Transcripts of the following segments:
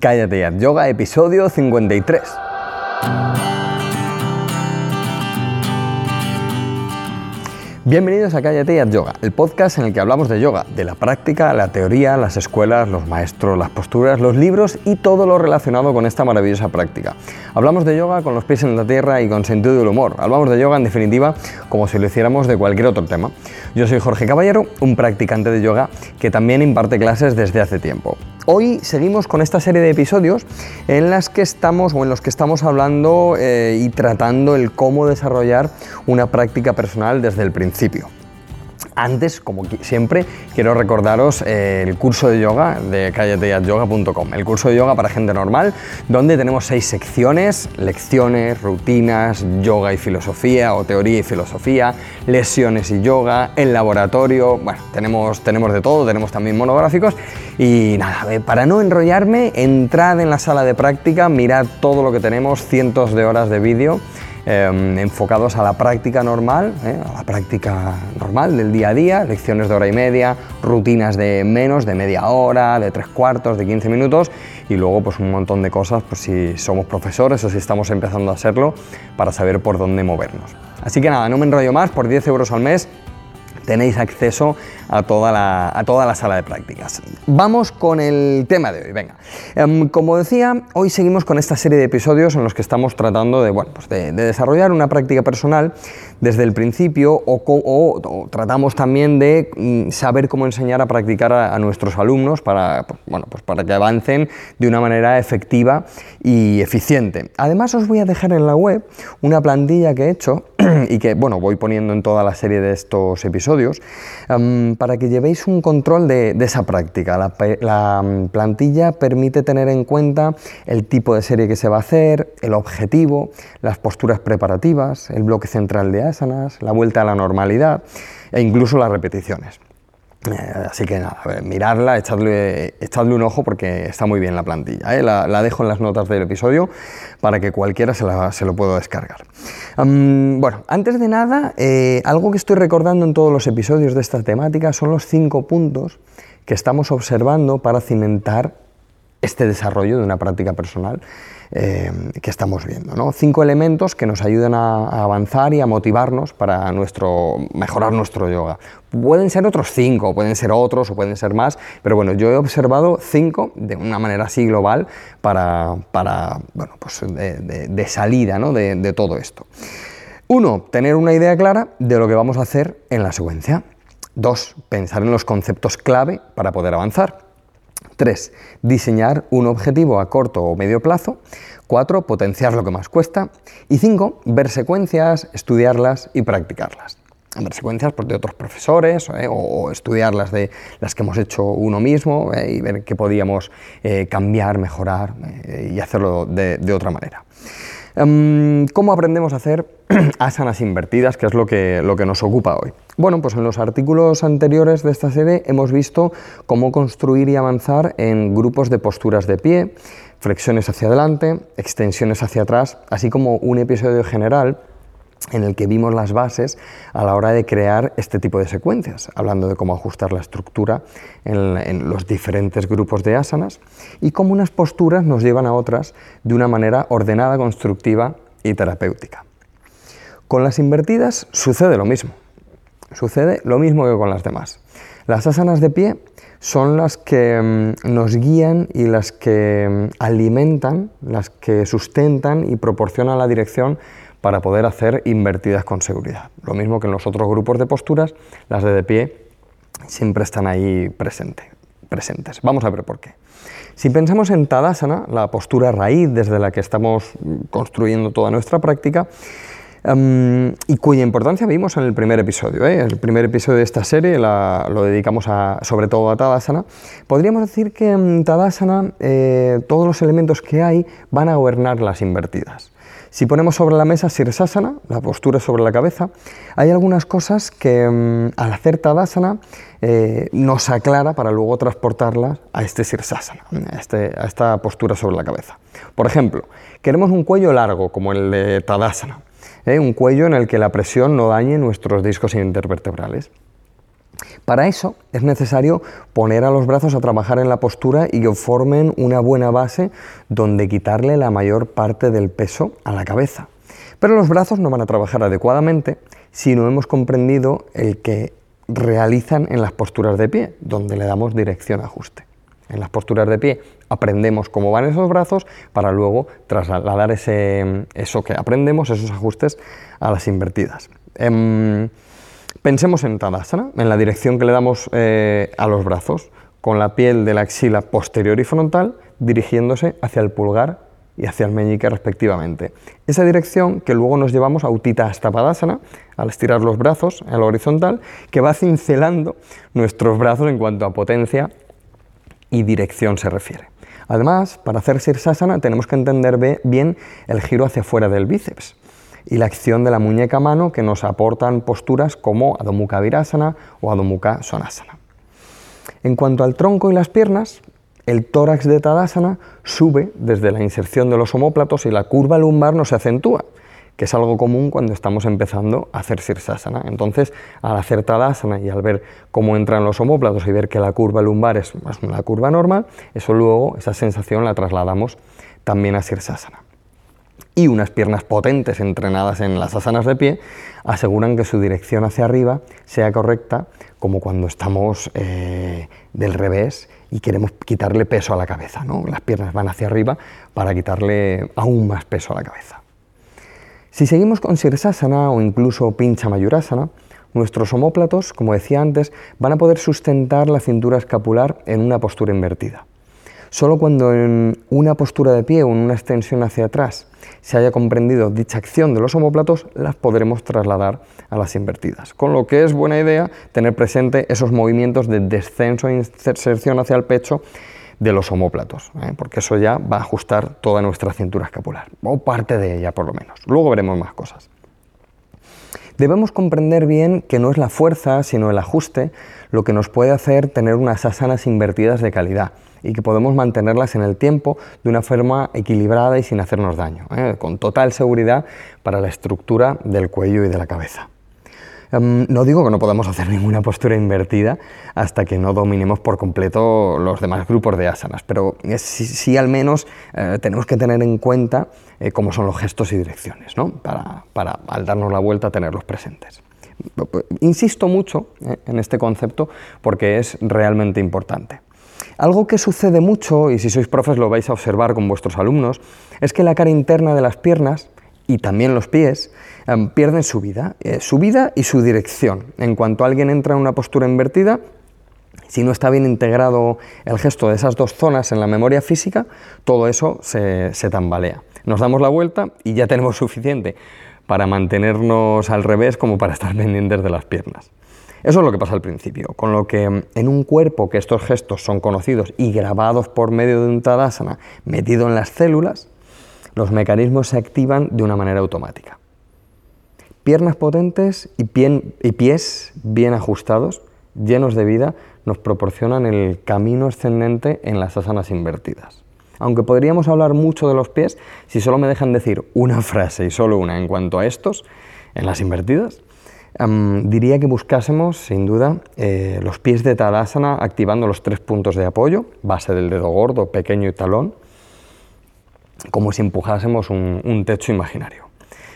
Cállate ya, yoga, episodio 53. Bienvenidos a Cállate y Yoga, el podcast en el que hablamos de yoga, de la práctica, la teoría, las escuelas, los maestros, las posturas, los libros y todo lo relacionado con esta maravillosa práctica. Hablamos de yoga con los pies en la tierra y con sentido del humor. Hablamos de yoga en definitiva como si lo hiciéramos de cualquier otro tema. Yo soy Jorge Caballero, un practicante de yoga que también imparte clases desde hace tiempo. Hoy seguimos con esta serie de episodios en las que estamos o en los que estamos hablando eh, y tratando el cómo desarrollar una práctica personal desde el principio. Antes, como siempre, quiero recordaros eh, el curso de yoga de callateyatyoga.com, el curso de yoga para gente normal, donde tenemos seis secciones, lecciones, rutinas, yoga y filosofía o teoría y filosofía, lesiones y yoga, el laboratorio, bueno, tenemos, tenemos de todo, tenemos también monográficos. Y nada, para no enrollarme, entrad en la sala de práctica, mirad todo lo que tenemos, cientos de horas de vídeo Em, enfocados a la práctica normal, ¿eh? a la práctica normal del día a día, lecciones de hora y media, rutinas de menos, de media hora, de tres cuartos, de 15 minutos y luego pues un montón de cosas pues si somos profesores o si estamos empezando a serlo para saber por dónde movernos. Así que nada, no me enrollo más, por 10 euros al mes tenéis acceso a toda, la, a toda la sala de prácticas. Vamos con el tema de hoy, venga. Em, como decía, hoy seguimos con esta serie de episodios en los que estamos tratando de, bueno, pues de, desarrollar una práctica personal desde el principio o, tratamos también de mm, saber cómo enseñar a practicar a, nuestros alumnos para, bueno, pues para que avancen de una manera efectiva y eficiente. Además os voy a dejar en la web una plantilla que he hecho y que bueno, voy poniendo en toda la serie de estos episodios em, para que llevéis un control de, esa práctica. La, mm, plantilla permite tener en cuenta el tipo de serie que se va a hacer, el objetivo, las posturas preparativas, el bloque central de asanas, la vuelta a la normalidad e incluso las repeticiones. Eh, así que nada, echadle, echadle, un ojo porque está muy bien la plantilla. ¿eh? La, dejo en las notas del episodio para que cualquiera se, lo pueda descargar. bueno, antes de nada, eh, algo que estoy recordando en todos los episodios de esta temática son los cinco puntos que estamos observando para cimentar este desarrollo de una práctica personal eh, que estamos viendo. ¿no? Cinco elementos que nos ayudan a, avanzar y a motivarnos para nuestro, mejorar nuestro yoga. Pueden ser otros cinco, pueden ser otros o pueden ser más, pero bueno, yo he observado cinco de una manera así global para, para bueno, pues de, salida ¿no? de, de todo esto. Uno, tener una idea clara de lo que vamos a hacer en la secuencia. Dos, pensar en los conceptos clave para poder avanzar. 3. Diseñar un objetivo a corto o medio plazo. 4. Potenciar lo que más cuesta. Y 5. Ver secuencias, estudiarlas y practicarlas. Ver secuencias pues, de otros profesores eh, o estudiarlas de las que hemos hecho uno mismo eh, y ver qué podíamos eh, cambiar, mejorar y hacerlo de otra manera. Em, ¿Cómo aprendemos a hacer asanas invertidas, que es lo que, lo que nos ocupa hoy? Bueno, pues en los artículos anteriores de esta serie hemos visto cómo construir y avanzar en grupos de posturas de pie, flexiones hacia adelante, extensiones hacia atrás, así como un episodio general en el que vimos las bases a la hora de crear este tipo de secuencias, hablando de cómo ajustar la estructura en, los diferentes grupos de asanas y cómo unas posturas nos llevan a otras de una manera ordenada, constructiva y terapéutica. Con las invertidas sucede lo mismo, sucede lo mismo que con las demás. Las asanas de pie son las que mm, nos guían y las que mm, alimentan, las que sustentan y proporcionan la dirección para poder hacer invertidas con seguridad. Lo mismo que en los otros grupos de posturas, las de de pie siempre están ahí presente, presentes. Vamos a ver por qué. Si pensamos en Tadasana, la postura raíz desde la que estamos construyendo toda nuestra práctica, em, y cuya importancia vimos en el primer episodio. ¿eh? El primer episodio de esta serie lo dedicamos sobre todo a Tadasana. Podríamos decir que en Tadasana eh, todos los elementos que hay van a gobernar las invertidas. Si ponemos sobre la mesa Sirsasana, la postura sobre la cabeza, hay algunas cosas que mm, al hacer Tadasana eh, nos aclara para luego transportarlas a este Sirsasana, este, a, esta postura sobre la cabeza. Por ejemplo, queremos un cuello largo como el de Tadasana, ¿eh? un cuello en el que la presión no dañe nuestros discos intervertebrales. Para eso es necesario poner a los brazos a trabajar en la postura y que formen una buena base donde quitarle la mayor parte del peso a la cabeza. Pero los brazos no van a trabajar adecuadamente si no hemos comprendido el que realizan en las posturas de pie, donde le damos dirección ajuste. En las posturas de pie aprendemos cómo van esos brazos para luego trasladar ese, eso que aprendemos, esos ajustes, a las invertidas. Em, pensemos en Tadasana, en la dirección que le damos eh, a los brazos, con la piel de la axila posterior y frontal dirigiéndose hacia el pulgar y hacia el meñique respectivamente. Esa dirección que luego nos llevamos a Utita hasta Padasana, al estirar los brazos a la horizontal, que va cincelando nuestros brazos en cuanto a potencia y dirección se refiere. Además, para hacer Sirsasana tenemos que entender bien el giro hacia fuera del bíceps y la acción de la muñeca mano que nos aportan posturas como Adho Mukha Virasana o Adho Sonasana. En cuanto al tronco y las piernas, el tórax de Tadasana sube desde la inserción de los omóplatos y la curva lumbar no se acentúa, que es algo común cuando estamos empezando a hacer Sirsasana. Entonces, al hacer Tadasana y al ver cómo entran los omóplatos y ver que la curva lumbar es una curva normal, eso luego, esa sensación la trasladamos también a Sirsasana. Y unas piernas potentes entrenadas en las asanas de pie aseguran que su dirección hacia arriba sea correcta, como cuando estamos eh, del revés y queremos quitarle peso a la cabeza. ¿no? Las piernas van hacia arriba para quitarle aún más peso a la cabeza. Si seguimos con Sirsasana o incluso Pincha Mayurasana, nuestros omóplatos, como decía antes, van a poder sustentar la cintura escapular en una postura invertida. Solo cuando en una postura de pie o en una extensión hacia atrás se haya comprendido dicha acción de los omóplatos, las podremos trasladar a las invertidas. Con lo que es buena idea tener presente esos movimientos de descenso e inserción hacia el pecho de los omóplatos, ¿eh? porque eso ya va a ajustar toda nuestra cintura escapular, o parte de ella por lo menos. Luego veremos más cosas. Debemos comprender bien que no es la fuerza, sino el ajuste, lo que nos puede hacer tener unas asanas invertidas de calidad y que podemos mantenerlas en el tiempo de una forma equilibrada y sin hacernos daño, ¿eh? con total seguridad para la estructura del cuello y de la cabeza. Em, no digo que no podamos hacer ninguna postura invertida hasta que no dominemos por completo los demás grupos de asanas, pero sí, al menos eh, tenemos que tener en cuenta eh, cómo son los gestos y direcciones, ¿no? para, para al darnos la vuelta tenerlos presentes. Insisto mucho en este concepto porque es realmente importante. Algo que sucede mucho, y si sois profes lo vais a observar con vuestros alumnos, es que la cara interna de las piernas y también los pies em, pierden su vida, eh, su vida y su dirección. En cuanto alguien entra en una postura invertida, si no está bien integrado el gesto de esas dos zonas en la memoria física, todo eso se, se tambalea. Nos damos la vuelta y ya tenemos suficiente para mantenernos al revés como para estar pendientes de las piernas. Eso es lo que pasa al principio, con lo que mm, en un cuerpo que estos gestos son conocidos y grabados por medio de un Tadasana metido en las células, los mecanismos se activan de una manera automática. Piernas potentes y, y pies bien ajustados, llenos de vida, nos proporcionan el camino ascendente en las asanas invertidas. Aunque podríamos hablar mucho de los pies, si solo me dejan decir una frase y solo una en cuanto a estos, en las invertidas, diría que buscásemos, sin duda, eh, los pies de Tadasana activando los tres puntos de apoyo, base del dedo gordo, pequeño y talón, como si empujásemos un, techo imaginario.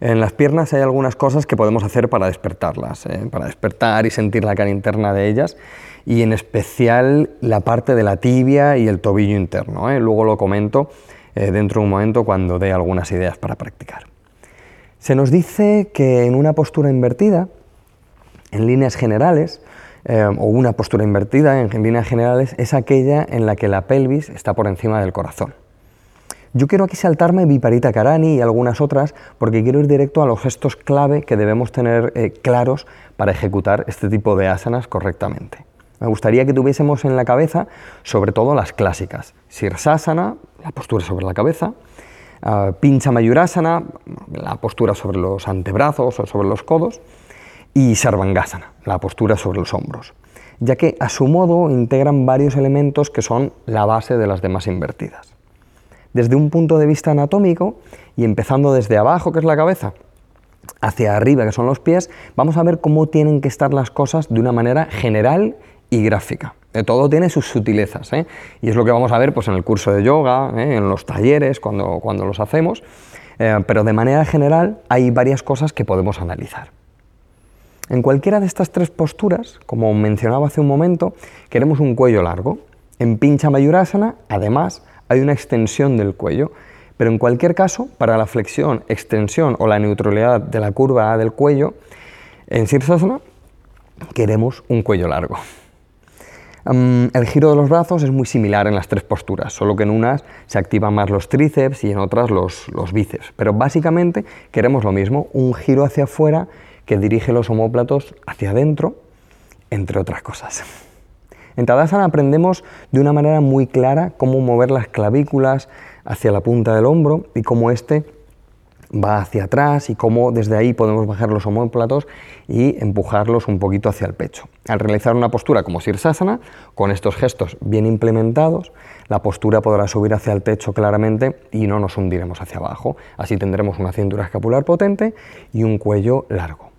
En las piernas hay algunas cosas que podemos hacer para despertarlas, eh, para despertar y sentir la cara interna de ellas, y en especial la parte de la tibia y el tobillo interno. Eh. Luego lo comento dentro de un momento cuando dé algunas ideas para practicar. Se nos dice que en una postura invertida, en líneas generales, eh, o una postura invertida en, líneas generales, es aquella en la que la pelvis está por encima del corazón. Yo quiero aquí saltarme Viparita Karani y algunas otras porque quiero ir directo a los gestos clave que debemos tener eh, claros para ejecutar este tipo de asanas correctamente. Me gustaría que tuviésemos en la cabeza sobre todo las clásicas. Sirsasana, la postura sobre la cabeza, uh, Pincha Mayurasana, la postura sobre los antebrazos o sobre los codos, y Sarvangasana, la postura sobre los hombros, ya que a su modo integran varios elementos que son la base de las demás invertidas. Desde un punto de vista anatómico, y empezando desde abajo, que es la cabeza, hacia arriba, que son los pies, vamos a ver cómo tienen que estar las cosas de una manera general y gráfica. Eh, todo tiene sus sutilezas ¿eh? y es lo que vamos a ver pues, en el curso de yoga, ¿eh? en los talleres, cuando, cuando los hacemos, pero de manera general hay varias cosas que podemos analizar. En cualquiera de estas tres posturas, como mencionaba hace un momento, queremos un cuello largo. En Pincha Mayurasana, además, hay una extensión del cuello, pero en cualquier caso, para la flexión, extensión o la neutralidad de la curva del cuello, en Sirsasana queremos un cuello largo el giro de los brazos es muy similar en las tres posturas, solo que en unas se activan más los tríceps y en otras los, los bíceps. Pero básicamente queremos lo mismo, un giro hacia afuera que dirige los homóplatos hacia adentro, entre otras cosas. En Tadasana aprendemos de una manera muy clara cómo mover las clavículas hacia la punta del hombro y cómo este va hacia atrás y cómo desde ahí podemos bajar los homóplatos y empujarlos un poquito hacia el pecho. Al realizar una postura como Sirsasana, con estos gestos bien implementados, la postura podrá subir hacia el pecho claramente y no nos hundiremos hacia abajo. Así tendremos una cintura escapular potente y un cuello largo.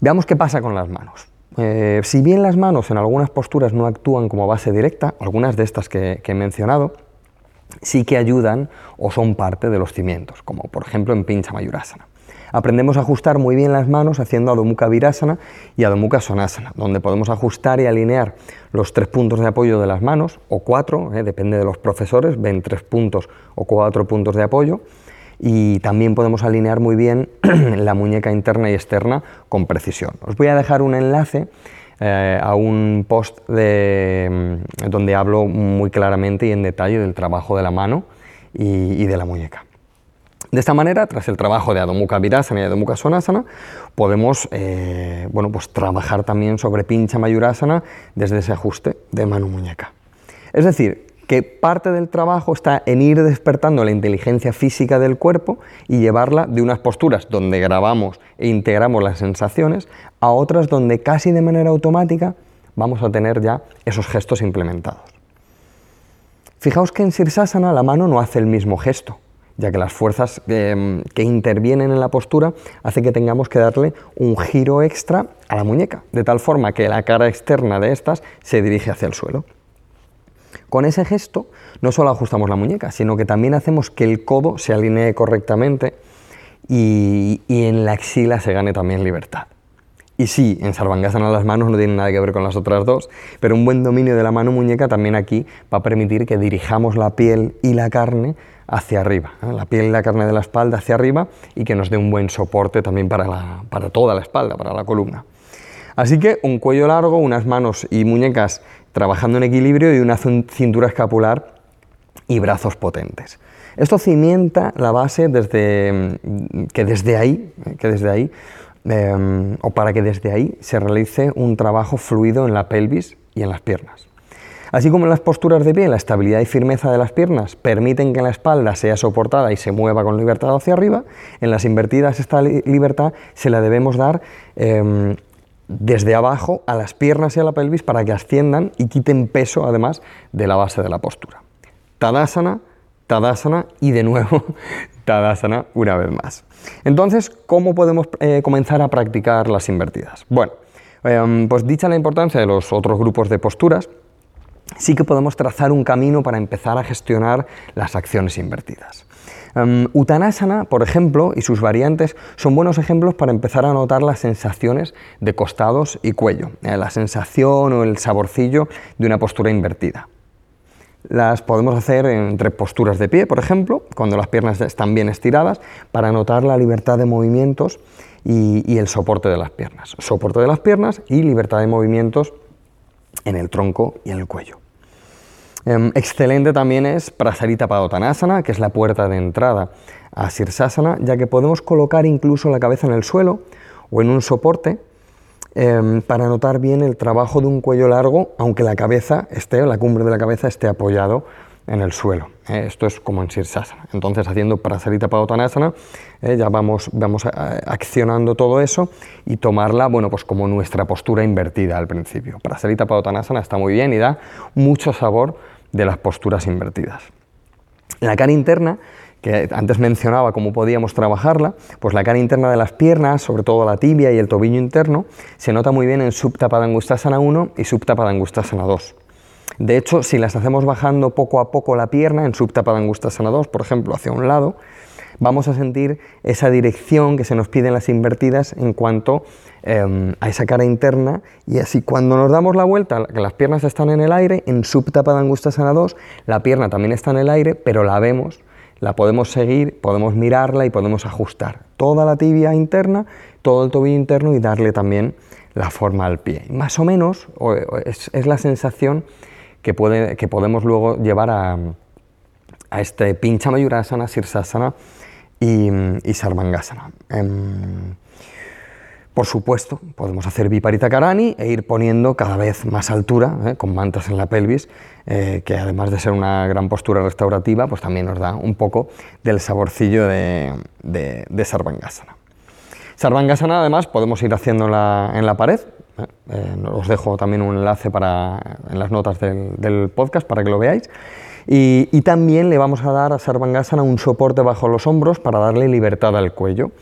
Veamos qué pasa con las manos. Eh, si bien las manos en algunas posturas no actúan como base directa, algunas de estas que he mencionado, sí que ayudan o son parte de los cimientos, como por ejemplo en Pincha Mayurasana. Aprendemos a ajustar muy bien las manos haciendo Adho Virasana y Adho Sonasana, donde podemos ajustar y alinear los tres puntos de apoyo de las manos, o cuatro, eh, depende de los profesores, ven tres puntos o cuatro puntos de apoyo, y también podemos alinear muy bien la muñeca interna y externa con precisión. Os voy a dejar un enlace eh, a un post de, mm, donde hablo muy claramente y en detalle del trabajo de la mano y, de la muñeca. De esta manera, tras el trabajo de Adho Mukha Virasana y Adho Mukha Sonasana, podemos eh, bueno, pues trabajar también sobre Pincha Mayurasana desde ese ajuste de mano-muñeca. Es decir, que parte del trabajo está en ir despertando la inteligencia física del cuerpo y llevarla de unas posturas donde grabamos e integramos las sensaciones a otras donde casi de manera automática vamos a tener ya esos gestos implementados. Fijaos que en Sirsasana la mano no hace el mismo gesto, ya que las fuerzas em, que intervienen en la postura hace que tengamos que darle un giro extra a la muñeca, de tal forma que la cara externa de estas se dirige hacia el suelo. Con ese gesto no solo ajustamos la muñeca, sino que también hacemos que el codo se alinee correctamente y, en la axila se gane también libertad. Y sí, en Sarvangasana las manos no tienen nada que ver con las otras dos, pero un buen dominio de la mano muñeca también aquí va a permitir que dirijamos la piel y la carne hacia arriba, ¿eh? la piel y la carne de la espalda hacia arriba y que nos dé un buen soporte también para, para toda la espalda, para la columna. Así que un cuello largo, unas manos y muñecas trabajando en equilibrio y una cintura escapular y brazos potentes. Esto cimienta la base desde, mm, que desde ahí, que desde ahí em, o para que desde ahí se realice un trabajo fluido en la pelvis y en las piernas. Así como en las posturas de pie, la estabilidad y firmeza de las piernas permiten que la espalda sea soportada y se mueva con libertad hacia arriba, en las invertidas esta libertad se la debemos dar em, desde abajo a las piernas y a la pelvis para que asciendan y quiten peso además de la base de la postura. Tadasana, Tadasana y de nuevo Tadasana una vez más. Entonces, ¿cómo podemos eh, comenzar a practicar las invertidas? Bueno, em, pues dicha la importancia de los otros grupos de posturas, sí que podemos trazar un camino para empezar a gestionar las acciones invertidas. Um, por ejemplo, y sus variantes son buenos ejemplos para empezar a notar las sensaciones de costados y cuello, eh, la sensación o el saborcillo de una postura invertida. Las podemos hacer entre posturas de pie, por ejemplo, cuando las piernas están bien estiradas, para notar la libertad de movimientos y el soporte de las piernas. Soporte de las piernas y libertad de movimientos en el tronco y en el cuello. Em, excelente también es Prasarita Padottanasana, que es la puerta de entrada a Sirsasana, ya que podemos colocar incluso la cabeza en el suelo o en un soporte em, para notar bien el trabajo de un cuello largo, aunque la cabeza esté, la cumbre de la cabeza esté apoyado en el suelo. Eh, esto es como en Sirsasana. Entonces, haciendo Prasarita Padottanasana, eh, ya vamos, vamos accionando todo eso y tomarla, bueno, pues como nuestra postura invertida al principio. Prasarita Padottanasana está muy bien y da mucho sabor de las posturas invertidas. La cara interna que antes mencionaba cómo podíamos trabajarla, pues la cara interna de las piernas, sobre todo la tibia y el tobillo interno, se nota muy bien en Supta Padangustasana 1 y Supta Padangustasana 2. De hecho, si las hacemos bajando poco a poco la pierna en Supta Padangustasana 2, por ejemplo, hacia un lado, vamos a sentir esa dirección que se nos pide en las invertidas en cuanto em, a esa cara interna y así cuando nos damos la vuelta, que las piernas están en el aire, en Supta Padangustasana 2, la pierna también está en el aire, pero la vemos la podemos seguir, podemos mirarla y podemos ajustar toda la tibia interna, todo el tobillo interno y darle también la forma al pie. Más o menos es, la sensación que, puede, que, podemos luego llevar a, este pincha mayurasana, sirsasana y, y sarvangasana. Em, por supuesto, podemos hacer viparita karani e ir poniendo cada vez más altura, ¿eh? con mantas en la pelvis, eh, que además de ser una gran postura restaurativa, pues también nos da un poco del saborcillo de, de, Sarvangasana. Sarvangasana además podemos ir haciéndola en la pared, ¿eh? os dejo también un enlace para, en las notas del, podcast para que lo veáis. Y, también le vamos a dar a Sarvangasana un soporte bajo los hombros para darle libertad al cuello.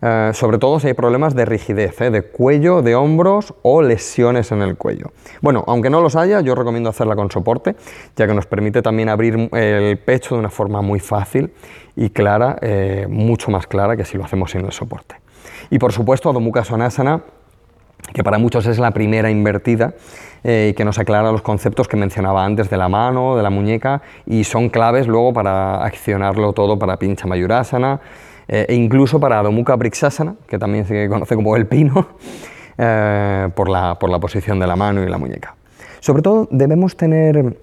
Eh, sobre todo si hay problemas de rigidez, eh, de cuello, de hombros o lesiones en el cuello. Bueno, aunque no los haya, yo recomiendo hacerla con soporte, ya que nos permite también abrir el pecho de una forma muy fácil y clara, eh, mucho más clara que si lo hacemos sin el soporte. Y por supuesto, Adho Mukha que para muchos es la primera invertida y que nos aclara los conceptos que mencionaba antes de la mano, de la muñeca, y son claves luego para accionarlo todo para Pincha Mayurasana, eh, e incluso para Adho Brixasana, que también se conoce como el pino, eh, por, la, por la posición de la mano y la muñeca. Sobre todo debemos tener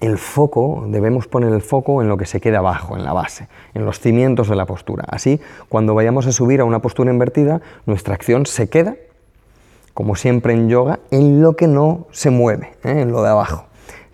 el foco, debemos poner el foco en lo que se queda abajo, en la base, en los cimientos de la postura. Así, cuando vayamos a subir a una postura invertida, nuestra acción se queda, como siempre en yoga, en lo que no se mueve, ¿eh? en lo de abajo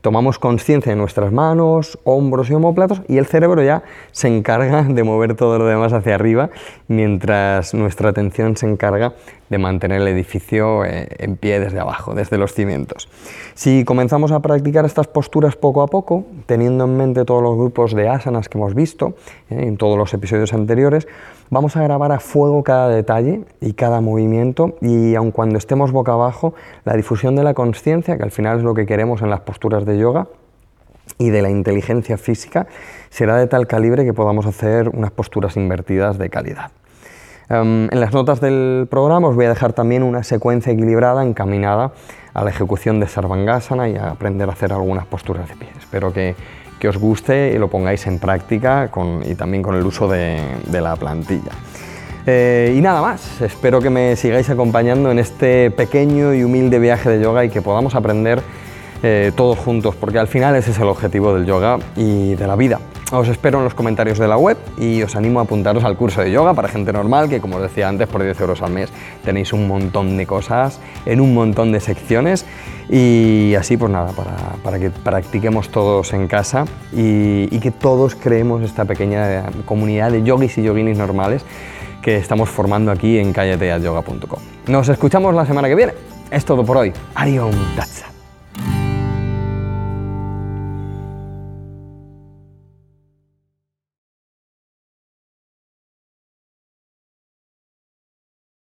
tomamos conciencia de nuestras manos, hombros y homóplatos y el cerebro ya se encarga de mover todo lo demás hacia arriba mientras nuestra atención se encarga de mantener el edificio eh, en pie desde abajo, desde los cimientos. Si comenzamos a practicar estas posturas poco a poco, teniendo en mente todos los grupos de asanas que hemos visto eh, en todos los episodios anteriores, vamos a grabar a fuego cada detalle y cada movimiento y aun cuando estemos boca abajo, la difusión de la conciencia, que al final es lo que queremos en las posturas de yoga, y de la inteligencia física será de tal calibre que podamos hacer unas posturas invertidas de calidad. Em, en las notas del programa os voy a dejar también una secuencia equilibrada encaminada a la ejecución de Sarvangasana y a aprender a hacer algunas posturas de pie. Espero que, os guste y lo pongáis en práctica y también con el uso de, la plantilla. Eh, y nada más, espero que me sigáis acompañando en este pequeño y humilde viaje de yoga y que podamos aprender eh, todos juntos, porque al final ese es el objetivo del yoga y de la vida. Os espero en los comentarios de la web y os animo a apuntaros al curso de yoga para gente normal, que como os decía antes, por 10 euros al mes tenéis un montón de cosas en un montón de secciones y así pues nada, para, que practiquemos todos en casa y, que todos creemos esta pequeña comunidad de yogis y yoginis normales que estamos formando aquí en calleteayoga.com. Nos escuchamos la semana que viene. Es todo por hoy. Arion Tatsa.